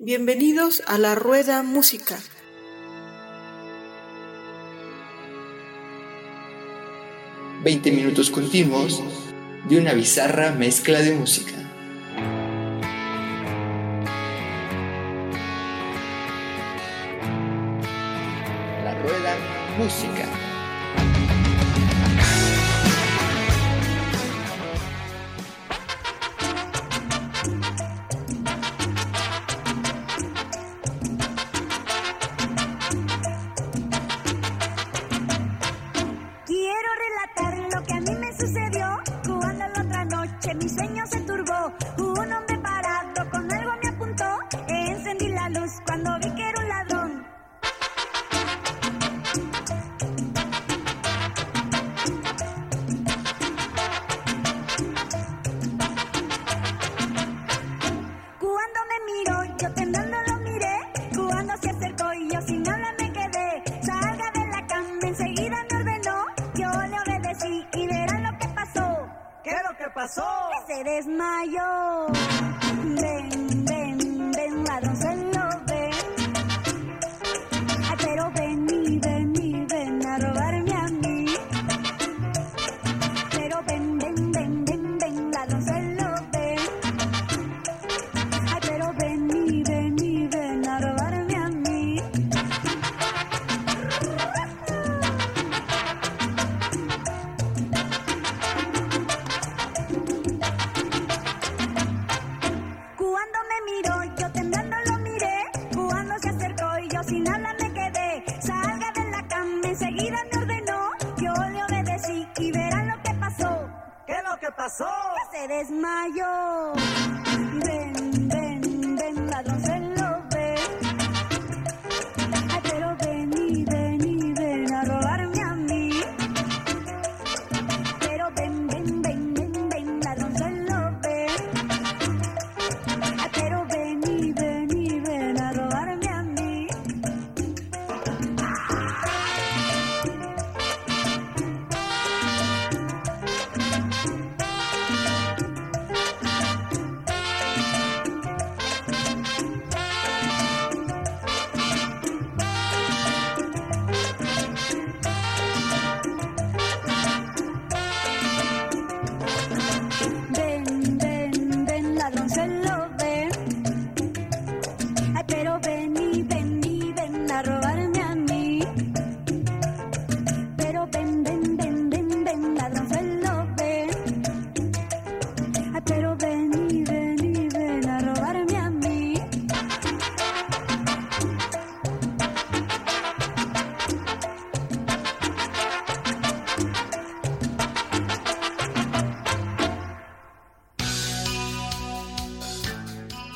Bienvenidos a la Rueda Música. Veinte minutos continuos de una bizarra mezcla de música. La Rueda Música. se desmayó.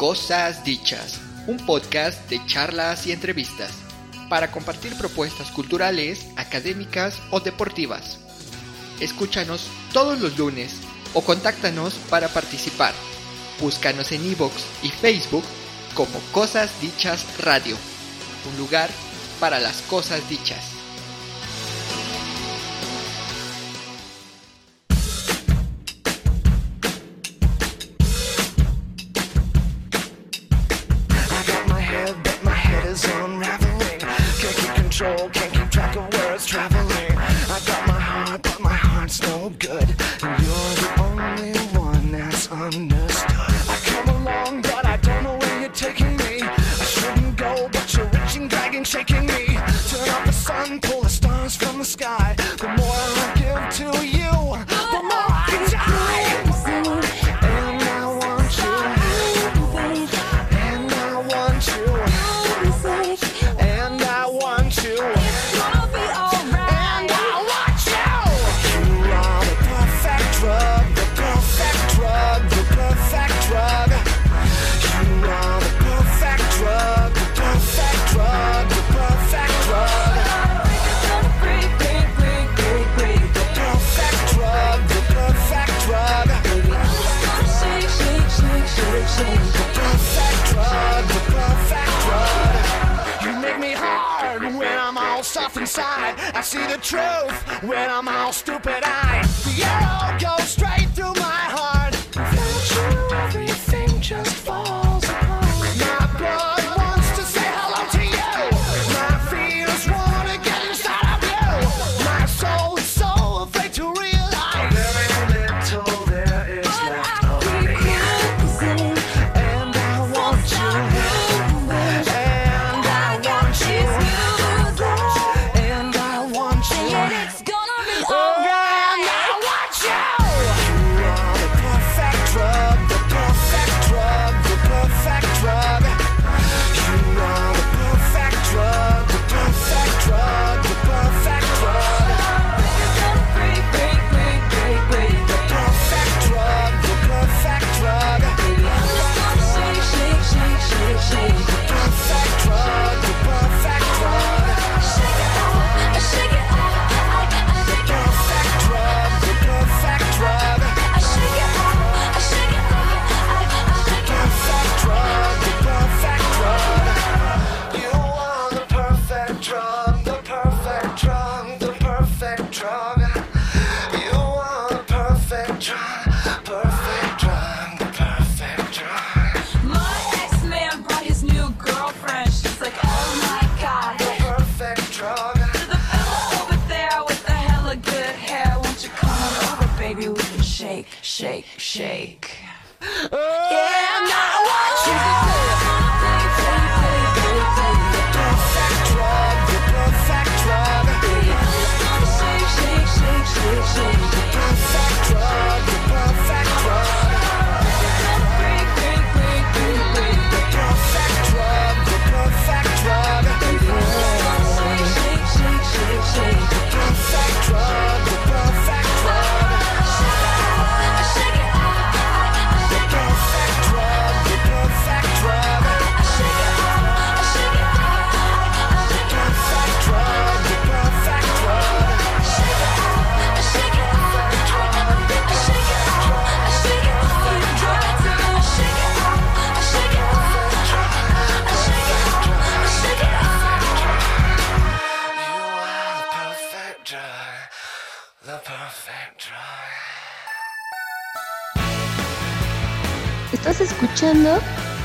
Cosas Dichas, un podcast de charlas y entrevistas para compartir propuestas culturales, académicas o deportivas. Escúchanos todos los lunes o contáctanos para participar. Búscanos en iVoox y Facebook como Cosas Dichas Radio, un lugar para las cosas dichas. the truth when I'm all stupid. I, the arrow goes.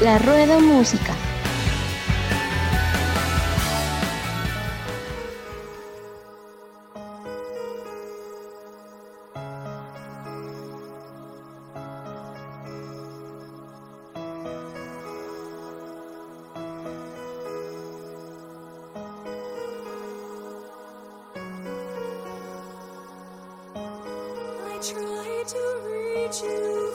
La Rueda Música. I try to reach you.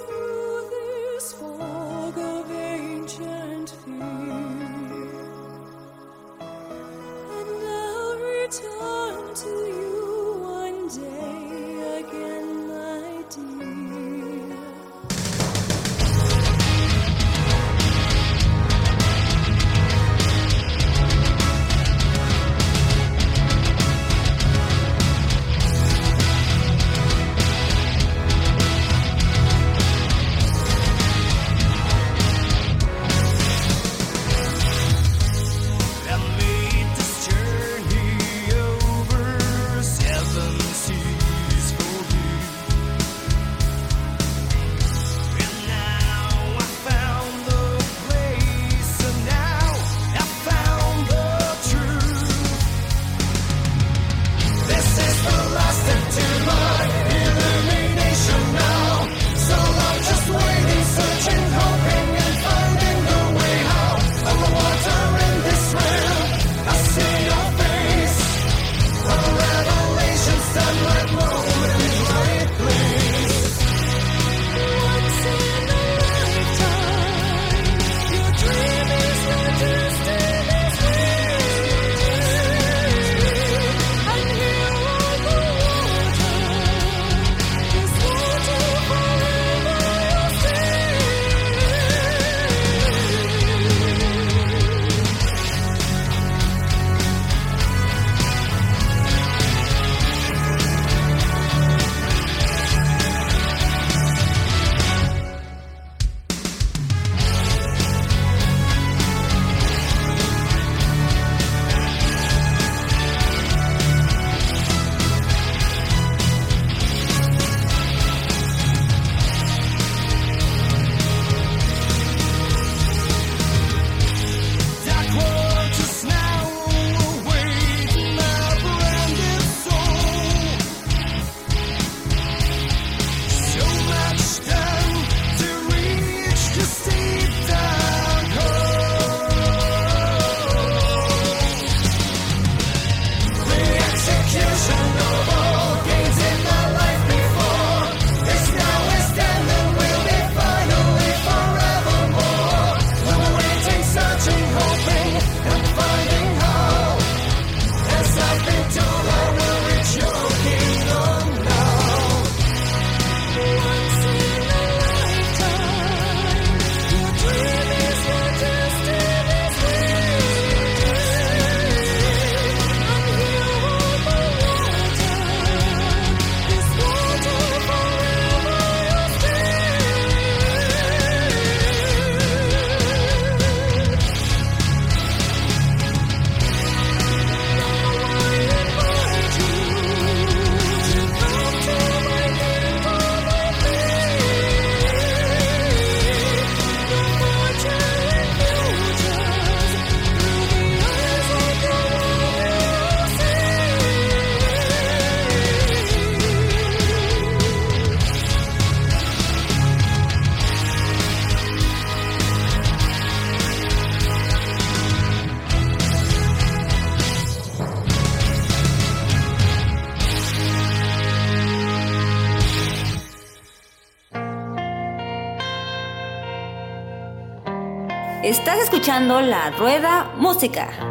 La Rueda Música.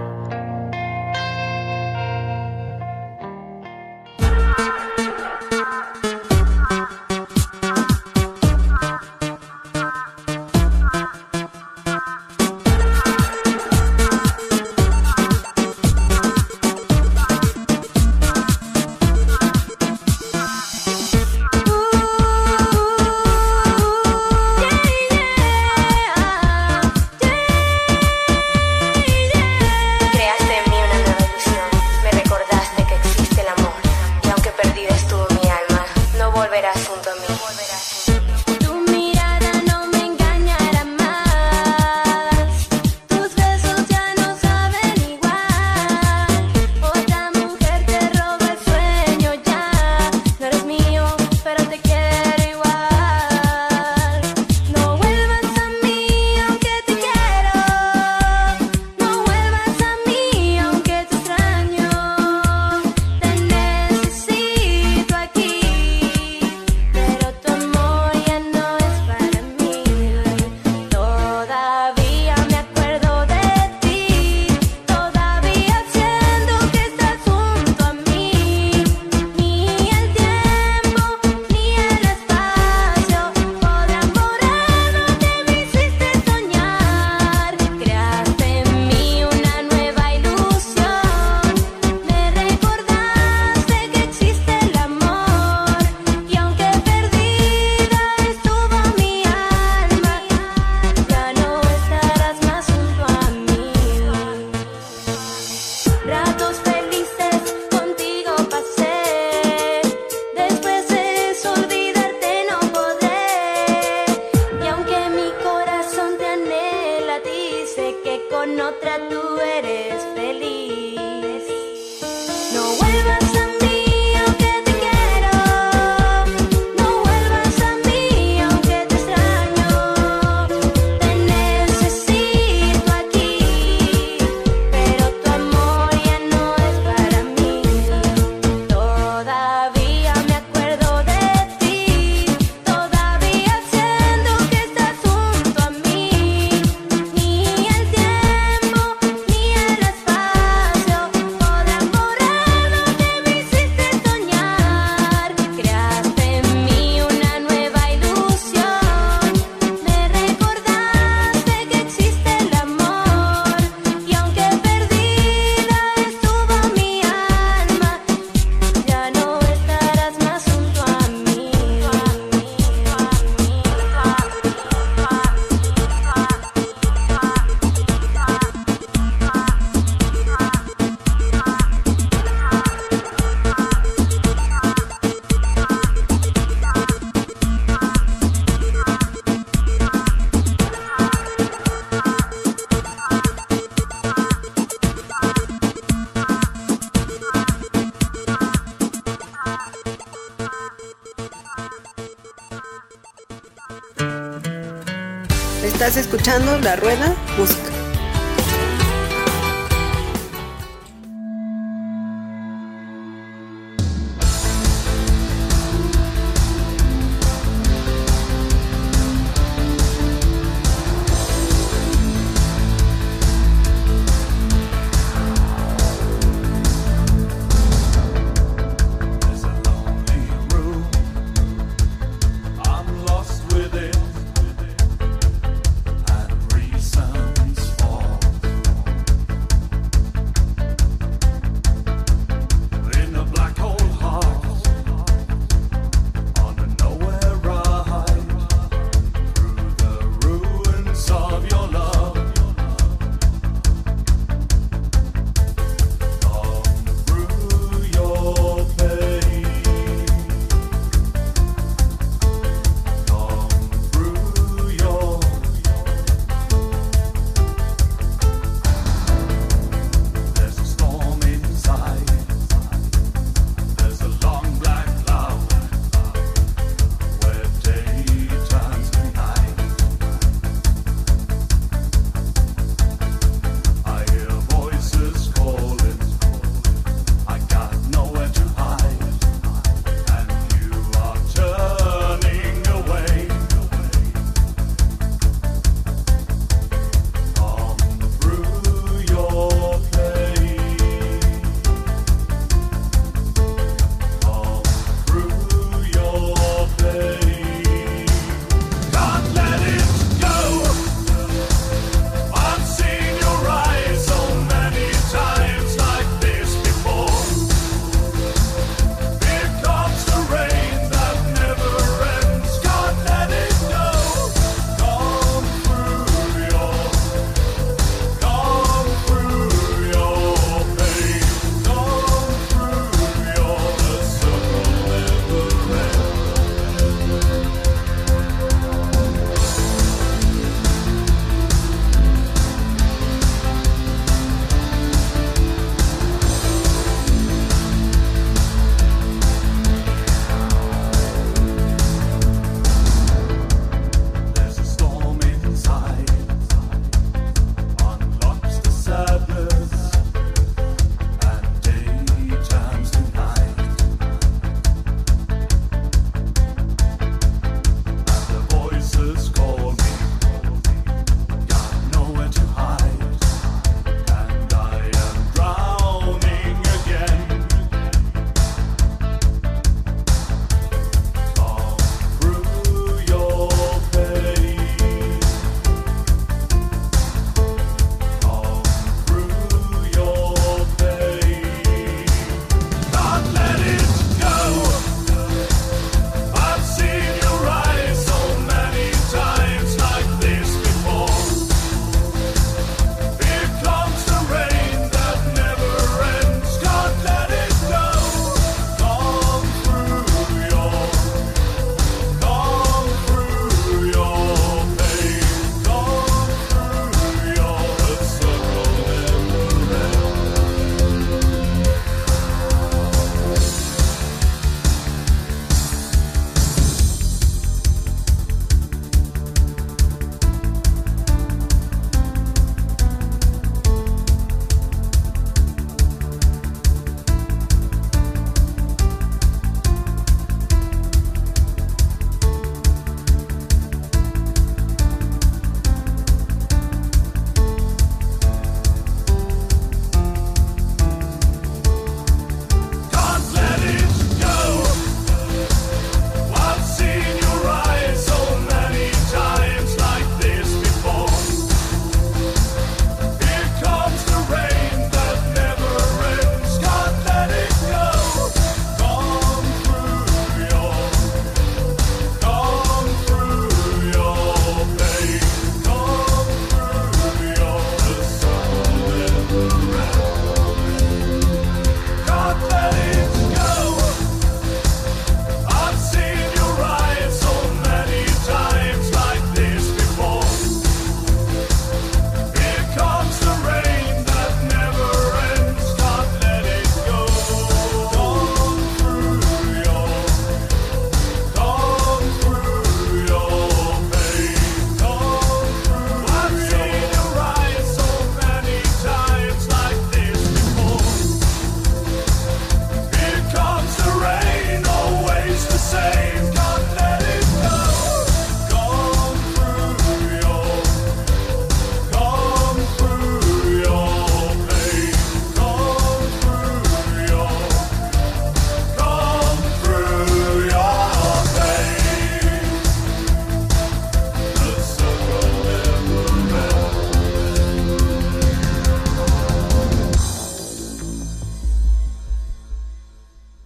Estás escuchando La Rueda Música.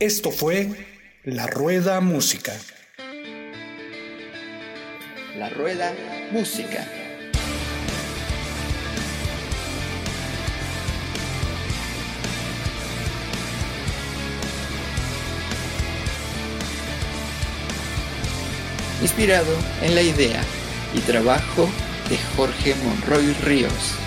Esto fue La Rueda Música. La Rueda Música. Inspirado en la idea y trabajo de Jorge Monroy Ríos.